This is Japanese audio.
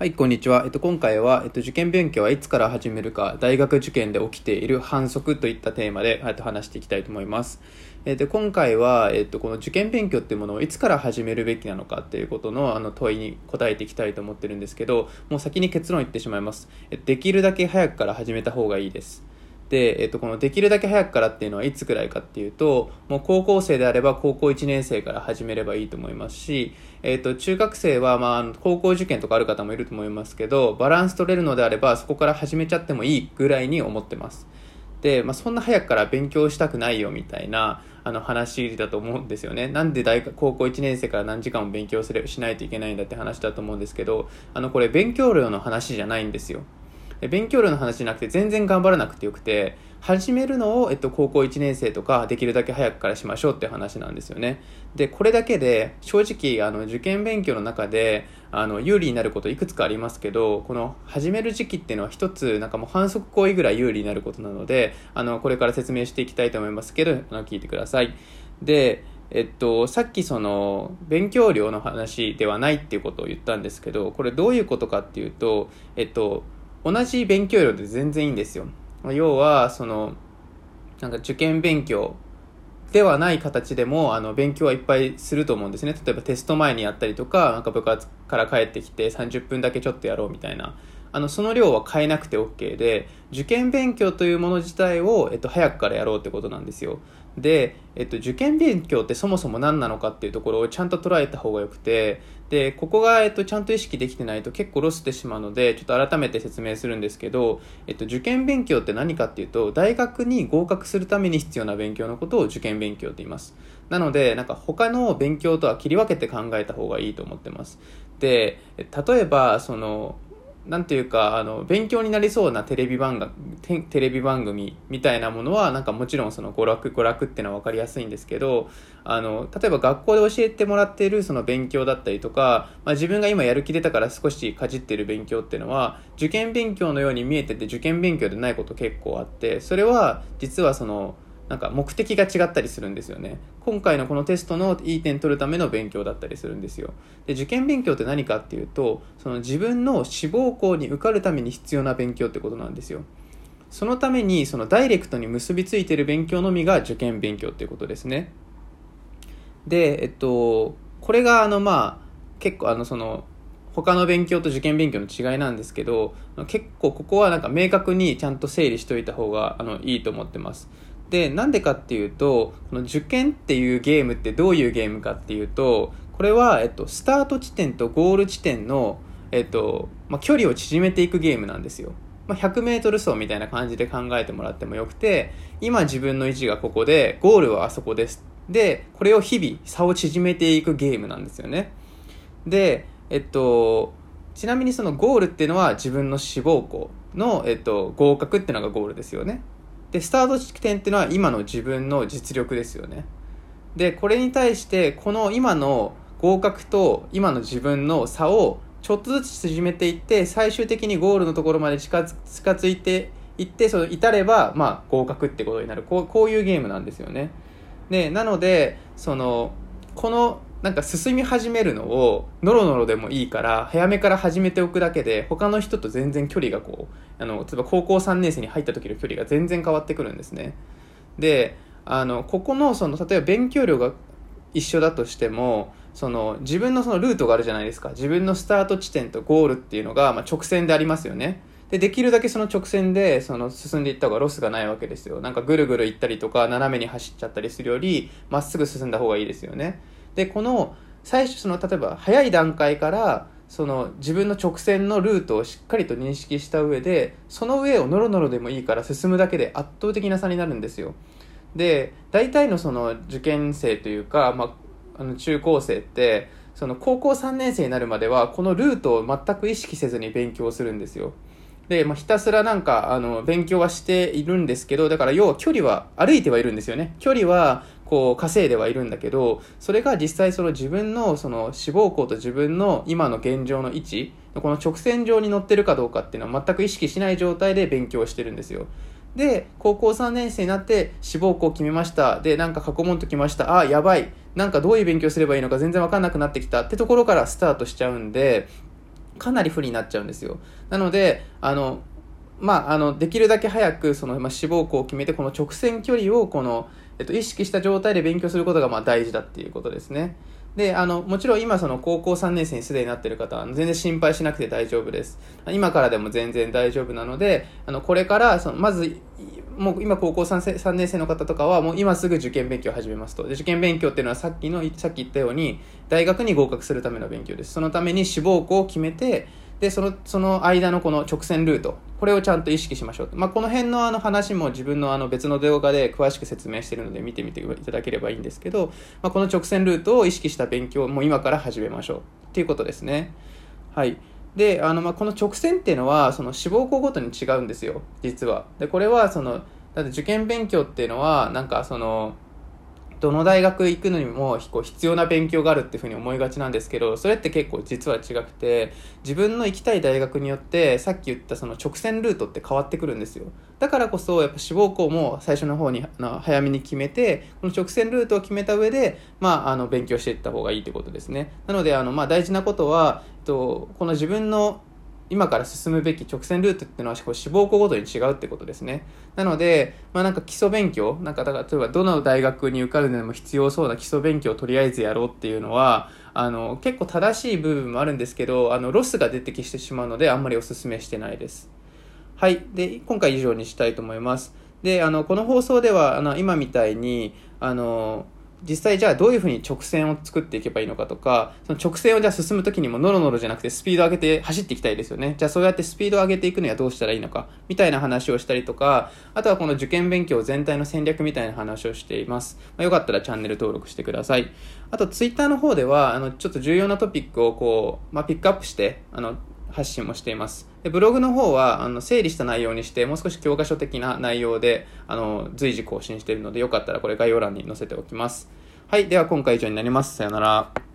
はい、こんにちは。えっと、今回は、えっと、受験勉強はいつから始めるか、大学受験で起きている反則といったテーマで、えっと、話していきたいと思います。えっと、今回は、えっと、この受験勉強っていうものをいつから始めるべきなのかっていうことの、あの、問いに答えていきたいと思ってるんですけど、もう先に結論言ってしまいます。できるだけ早くから始めた方がいいです。で、えっと、このできるだけ早くからっていうのはいつくらいかっていうと、もう高校生であれば高校1年生から始めればいいと思いますし、えっと、中学生は、まあ、高校受験とかある方もいると思いますけど、バランス取れるのであればそこから始めちゃってもいいぐらいに思ってます。で、まあ、そんな早くから勉強したくないよみたいな、あの話だと思うんですよね。なんで大学、高校1年生から何時間も勉強すれしないといけないんだって話だと思うんですけど、あの、これ勉強量の話じゃないんですよ。勉強量の話じゃなくて全然頑張らなくてよくて始めるのを、えっと、高校1年生とかできるだけ早くからしましょうって話なんですよね。でこれだけで正直あの受験勉強の中であの有利になることいくつかありますけどこの始める時期っていうのは一つなんかもう反則行為ぐらい有利になることなのであのこれから説明していきたいと思いますけどあの聞いてください。でえっと、さっきその勉強量の話ではないっていうことを言ったんですけどこれどういうことかっていうと、えっと、同じ勉強量で全然いいんですよ。要は、その、なんか受験勉強ではない形でも、あの、勉強はいっぱいすると思うんですね。例えばテスト前にやったりとか、なんか部活から帰ってきて30分だけちょっとやろうみたいな。あの、その量は変えなくて OK で、受験勉強というもの自体を、えっと、早くからやろうってことなんですよ。で、えっと、受験勉強ってそもそも何なのかっていうところをちゃんと捉えた方がよくて、で、ここが、えっと、ちゃんと意識できてないと結構ロスしてしまうので、ちょっと改めて説明するんですけど、えっと、受験勉強って何かっていうと、大学に合格するために必要な勉強のことを受験勉強って言います。なので、なんか他の勉強とは切り分けて考えた方がいいと思ってます。で、例えば、その、なんていうか、あの、勉強になりそうなテレビ番組、テレビ番組みたいなものは、なんかもちろんその娯楽、娯楽っていうのは分かりやすいんですけど、あの、例えば学校で教えてもらっているその勉強だったりとか、まあ、自分が今やる気出たから少しかじってる勉強っていうのは、受験勉強のように見えてて受験勉強でないこと結構あって、それは実はその、なんか目的が違ったりするんですよね。今回のこのテストのいい点取るための勉強だったりするんですよ。で、受験勉強って何かっていうと、その自分の志望校に受かるために必要な勉強ってことなんですよ。そのために、そのダイレクトに結びついてる勉強のみが受験勉強っていうことですね。で、えっと、これがあの、まあ、結構あの、その、他の勉強と受験勉強の違いなんですけど、結構ここはなんか明確にちゃんと整理しといた方があのいいと思ってます。で、なんでかっていうと、この受験っていうゲームってどういうゲームかっていうと、これは、えっと、スタート地点とゴール地点の、えっと、まあ、距離を縮めていくゲームなんですよ。まあ、100メートル走みたいな感じで考えてもらってもよくて、今自分の位置がここで、ゴールはあそこです。で、これを日々差を縮めていくゲームなんですよね。で、えっと、ちなみにそのゴールっていうのは自分の志望校の、えっと、合格っていうのがゴールですよね。で、スタート地点っていうのは今の自分の実力ですよね。で、これに対して、この今の合格と今の自分の差をちょっとずつ縮めていって、最終的にゴールのところまで近づ近づいていって、その至れば、まあ、合格ってことになる。こうこういうゲームなんですよね。で、なので、その、このなんか進み始めるのをノロノロでもいいから早めから始めておくだけで他の人と全然距離がこうあの例えば高校3年生に入った時の距離が全然変わってくるんですね。であのここのその例えば勉強量が一緒だとしてもその自分のそのルートがあるじゃないですか。自分のスタート地点とゴールっていうのが、まあ、直線でありますよね。でできるだけその直線でその進んでいった方がロスがないわけですよ。なんかぐるぐる行ったりとか斜めに走っちゃったりするよりまっすぐ進んだ方がいいですよね。でこの最初その例えば早い段階からその自分の直線のルートをしっかりと認識した上でその上をノロノロでもいいから進むだけで圧倒的な差になるんですよ。で大体のその受験生というか、まあ、あの中高生ってその高校3年生になるまではこのルートを全く意識せずに勉強するんですよ。で、まあ、ひたすらなんかあの勉強はしているんですけどだから要は距離は歩いてはいるんですよね。距離はこう稼いではいるんだけどそれが実際その自分のその志望校と自分の今の現状の位置この直線上に乗ってるかどうかっていうのは全く意識しない状態で勉強してるんですよ。で高校3年生になって志望校決めました。でなんか過去問ときました。あやばい。なんかどういう勉強すればいいのか全然わかんなくなってきた。ってところからスタートしちゃうんでかなり不利になっちゃうんですよ。なので、あの、まあ、あの、できるだけ早く、その、まあ、志望校を決めて、この直線距離を、この、えっと、意識した状態で勉強することが、まあ、大事だっていうことですね。で、あの、もちろん今その高校3年生にすでになってる方は全然心配しなくて大丈夫です。今からでも全然大丈夫なので、あの、これからその、まず、もう今高校 3, 3年生の方とかはもう今すぐ受験勉強を始めますと。で受験勉強っていうのはさっきの、さっき言ったように大学に合格するための勉強です。そのために志望校を決めて、で、その、その間のこの直線ルート、これをちゃんと意識しましょう。まあ、この辺のあの話も自分のあの別の動画で詳しく説明してるので見てみていただければいいんですけど、まあ、この直線ルートを意識した勉強をも今から始めましょう。っていうことですね。はい。で、あの、まあ、この直線っていうのは、その志望校ごとに違うんですよ、実は。で、これはその、だって受験勉強っていうのは、なんかその、どの大学行くのにもこう必要な勉強があるっていうふうに思いがちなんですけどそれって結構実は違くて自分の行きたい大学によってさっき言ったその直線ルートって変わってくるんですよ。だからこそやっぱ志望校も最初の方に早めに決めてこの直線ルートを決めた上で、まあ、あの勉強していった方がいいってことですね。なのであの、まあ、大事なことはえっとこの自分の今から進むべき直線ルートっていうのはこう志望校ごとに違うってことですね。なので、まあなんか基礎勉強、なんかだから例えばどの大学に受かるのでも必要そうな基礎勉強をとりあえずやろうっていうのは、あの結構正しい部分もあるんですけど、あのロスが出てきてしまうのであんまりお勧めしてないです。はい。で、今回以上にしたいと思います。で、あの、この放送では、あの、今みたいに、あの、実際じゃあどういうふうに直線を作っていけばいいのかとか、その直線をじゃあ進む時にもノロノロじゃなくてスピード上げて走っていきたいですよね。じゃあそうやってスピードを上げていくにはどうしたらいいのか、みたいな話をしたりとか、あとはこの受験勉強全体の戦略みたいな話をしています。まあ、よかったらチャンネル登録してください。あとツイッターの方では、あの、ちょっと重要なトピックをこう、まあ、ピックアップして、あの、発信もしています。でブログの方はあの整理した内容にしてもう少し教科書的な内容であの随時更新しているのでよかったらこれ概要欄に載せておきます。はい。では今回以上になります。さよなら。